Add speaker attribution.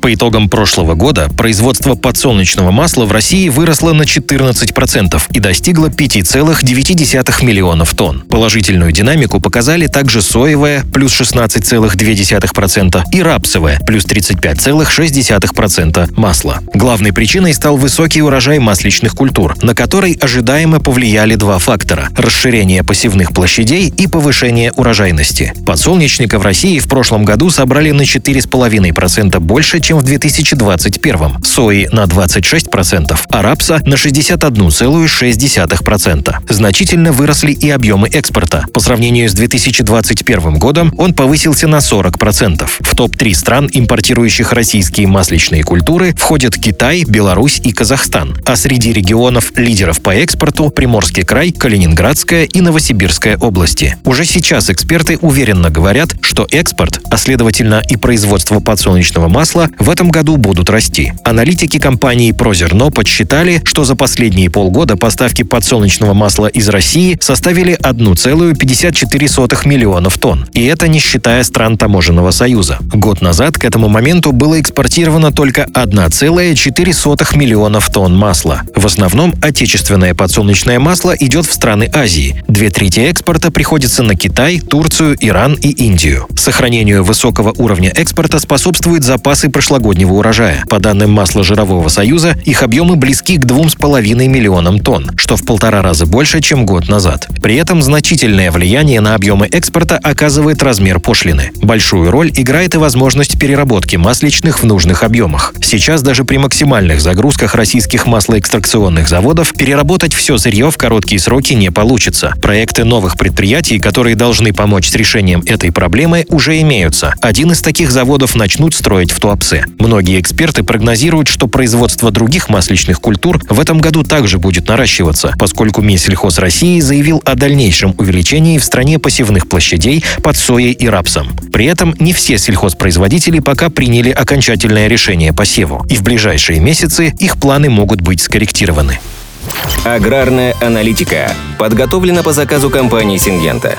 Speaker 1: По итогам прошлого года производство подсолнечного масла в России выросло на 14% и достигло 5,9 миллионов тонн. Положительную динамику показали также соевое – плюс 16,2% и рапсовое – плюс 35,6% масла. Главной причиной стал высокий урожай масличных культур, на который ожидаемо повлияли два фактора – расширение посевных площадей и повышение урожайности. Подсолнечника в России в прошлом году собрали на 4,5% больше, чем в 2021, сои на 26%, а рапса на 61,6%. Значительно выросли и объемы экспорта. По сравнению с 2021 годом он повысился на 40%. В топ-3 стран, импортирующих российские масличные культуры, входят Китай, Беларусь и Казахстан. А среди регионов лидеров по экспорту Приморский край, Калининградская и Новосибирская области. Уже сейчас эксперты уверенно говорят, что экспорт, а следовательно и производство подсолнечного масла в этом году будут расти. Аналитики компании «Прозерно» подсчитали, что за последние полгода поставки подсолнечного масла из России составили 1,54 миллионов тонн. И это не считая стран Таможенного союза. Год назад к этому моменту было экспортировано только 1,4 миллионов тонн масла. В основном отечественное подсолнечное масло идет в страны Азии. Две трети экспорта приходится на Китай, Турцию, Иран и Индию. Сохранению высокого уровня экспорта способствуют запасы прошлогоднего урожая. По данным Масло-жирового союза, их объемы близки к 2,5 миллионам тонн, что в полтора раза больше, чем год назад. При этом значительное влияние на объемы экспорта оказывает размер пошлины. Большую роль играет и возможность переработки масличных в нужных объемах. Сейчас даже при максимальных загрузках российских маслоэкстракционных заводов переработать все сырье в короткие сроки не получится. Проекты новых предприятий, которые должны помочь с решением этой проблемы, уже имеются. Один из таких заводов начнут строить в Туапсе. Многие эксперты прогнозируют, что производство других масличных культур в этом году также будет наращиваться, поскольку Минсельхоз России заявил о дальнейшем увеличении в стране посевных площадей под соей и рапсом. При этом не все сельхозпроизводители пока приняли окончательное решение по севу, и в ближайшие месяцы их планы могут быть скорректированы.
Speaker 2: Аграрная аналитика подготовлена по заказу компании «Сингента».